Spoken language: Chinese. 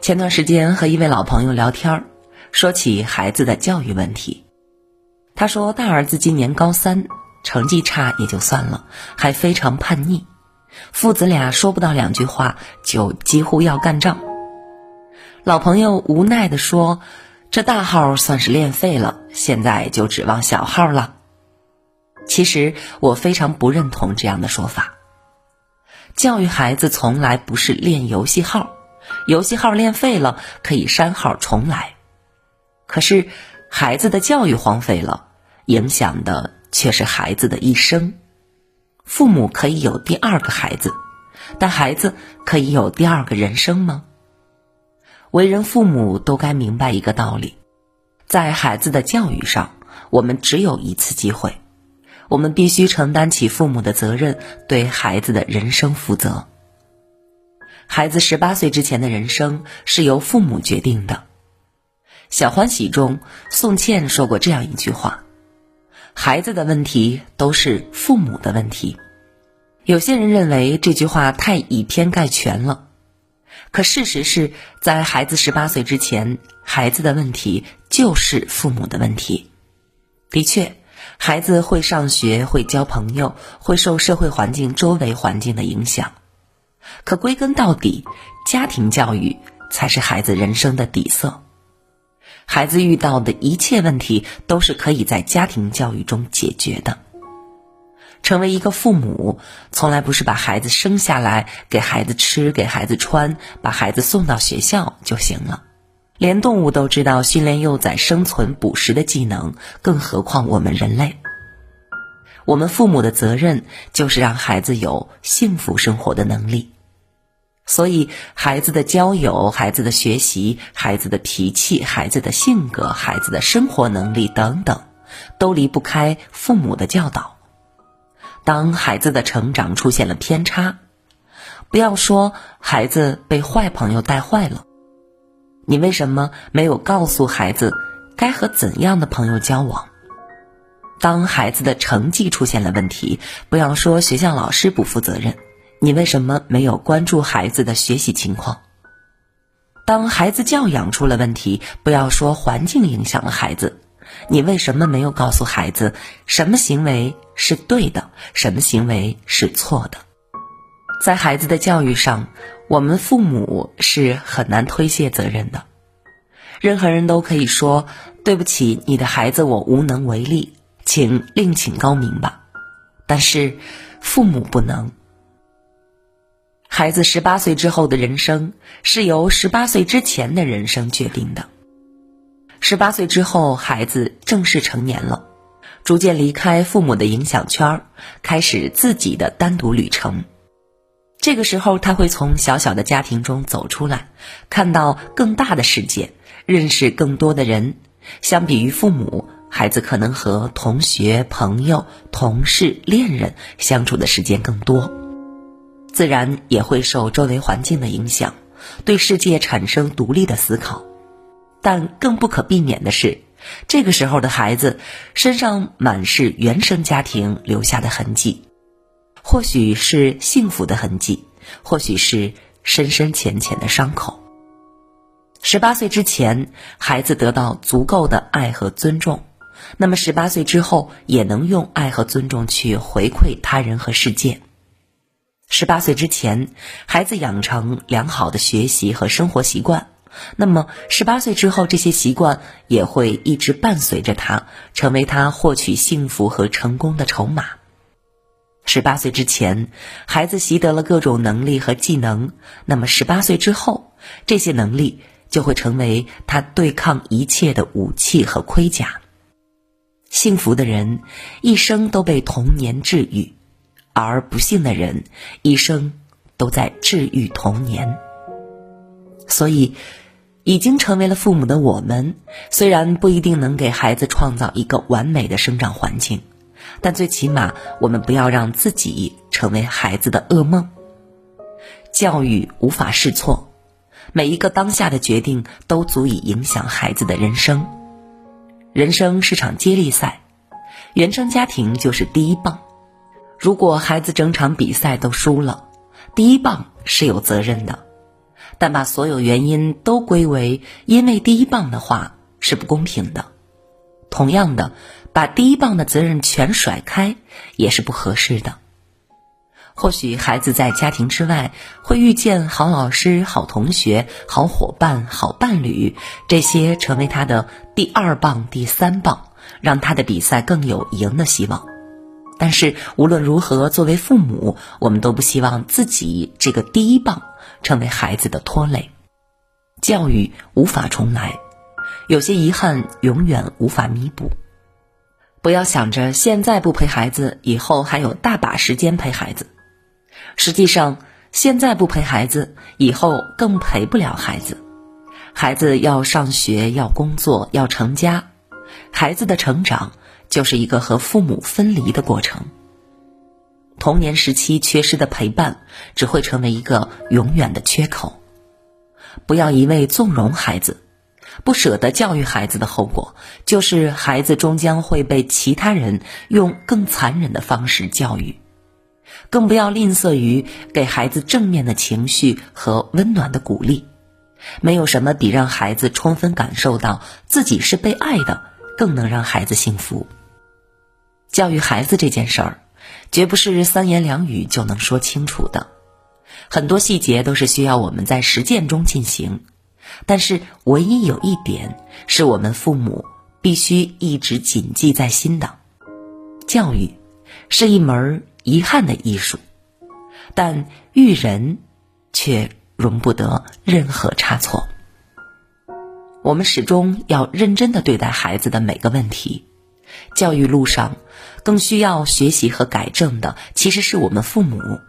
前段时间和一位老朋友聊天说起孩子的教育问题。他说，大儿子今年高三，成绩差也就算了，还非常叛逆，父子俩说不到两句话就几乎要干仗。老朋友无奈地说：“这大号算是练废了，现在就指望小号了。”其实我非常不认同这样的说法。教育孩子从来不是练游戏号，游戏号练废了可以删号重来。可是孩子的教育荒废了，影响的却是孩子的一生。父母可以有第二个孩子，但孩子可以有第二个人生吗？为人父母都该明白一个道理：在孩子的教育上，我们只有一次机会。我们必须承担起父母的责任，对孩子的人生负责。孩子十八岁之前的人生是由父母决定的。《小欢喜》中，宋茜说过这样一句话：“孩子的问题都是父母的问题。”有些人认为这句话太以偏概全了，可事实是在孩子十八岁之前，孩子的问题就是父母的问题。的确。孩子会上学，会交朋友，会受社会环境、周围环境的影响。可归根到底，家庭教育才是孩子人生的底色。孩子遇到的一切问题都是可以在家庭教育中解决的。成为一个父母，从来不是把孩子生下来，给孩子吃，给孩子穿，把孩子送到学校就行了。连动物都知道训练幼崽生存捕食的技能，更何况我们人类？我们父母的责任就是让孩子有幸福生活的能力。所以，孩子的交友、孩子的学习、孩子的脾气、孩子的性格、孩子的生活能力等等，都离不开父母的教导。当孩子的成长出现了偏差，不要说孩子被坏朋友带坏了。你为什么没有告诉孩子该和怎样的朋友交往？当孩子的成绩出现了问题，不要说学校老师不负责任，你为什么没有关注孩子的学习情况？当孩子教养出了问题，不要说环境影响了孩子，你为什么没有告诉孩子什么行为是对的，什么行为是错的？在孩子的教育上。我们父母是很难推卸责任的，任何人都可以说对不起，你的孩子我无能为力，请另请高明吧。但是父母不能。孩子十八岁之后的人生是由十八岁之前的人生决定的。十八岁之后，孩子正式成年了，逐渐离开父母的影响圈，开始自己的单独旅程。这个时候，他会从小小的家庭中走出来，看到更大的世界，认识更多的人。相比于父母，孩子可能和同学、朋友、同事、恋人相处的时间更多，自然也会受周围环境的影响，对世界产生独立的思考。但更不可避免的是，这个时候的孩子身上满是原生家庭留下的痕迹。或许是幸福的痕迹，或许是深深浅浅的伤口。十八岁之前，孩子得到足够的爱和尊重，那么十八岁之后也能用爱和尊重去回馈他人和世界。十八岁之前，孩子养成良好的学习和生活习惯，那么十八岁之后，这些习惯也会一直伴随着他，成为他获取幸福和成功的筹码。十八岁之前，孩子习得了各种能力和技能，那么十八岁之后，这些能力就会成为他对抗一切的武器和盔甲。幸福的人一生都被童年治愈，而不幸的人一生都在治愈童年。所以，已经成为了父母的我们，虽然不一定能给孩子创造一个完美的生长环境。但最起码，我们不要让自己成为孩子的噩梦。教育无法试错，每一个当下的决定都足以影响孩子的人生。人生是场接力赛，原生家庭就是第一棒。如果孩子整场比赛都输了，第一棒是有责任的。但把所有原因都归为因为第一棒的话是不公平的。同样的，把第一棒的责任全甩开也是不合适的。或许孩子在家庭之外会遇见好老师、好同学、好伙伴、好伴侣，这些成为他的第二棒、第三棒，让他的比赛更有赢的希望。但是无论如何，作为父母，我们都不希望自己这个第一棒成为孩子的拖累。教育无法重来，有些遗憾永远无法弥补。不要想着现在不陪孩子，以后还有大把时间陪孩子。实际上，现在不陪孩子，以后更陪不了孩子。孩子要上学，要工作，要成家，孩子的成长就是一个和父母分离的过程。童年时期缺失的陪伴，只会成为一个永远的缺口。不要一味纵容孩子，不舍得教育孩子的后果，就是孩子终将会被其他人用更残忍的方式教育。更不要吝啬于给孩子正面的情绪和温暖的鼓励，没有什么比让孩子充分感受到自己是被爱的，更能让孩子幸福。教育孩子这件事儿，绝不是三言两语就能说清楚的，很多细节都是需要我们在实践中进行。但是，唯一有一点是我们父母必须一直谨记在心的：教育是一门。遗憾的艺术，但育人却容不得任何差错。我们始终要认真的对待孩子的每个问题。教育路上，更需要学习和改正的，其实是我们父母。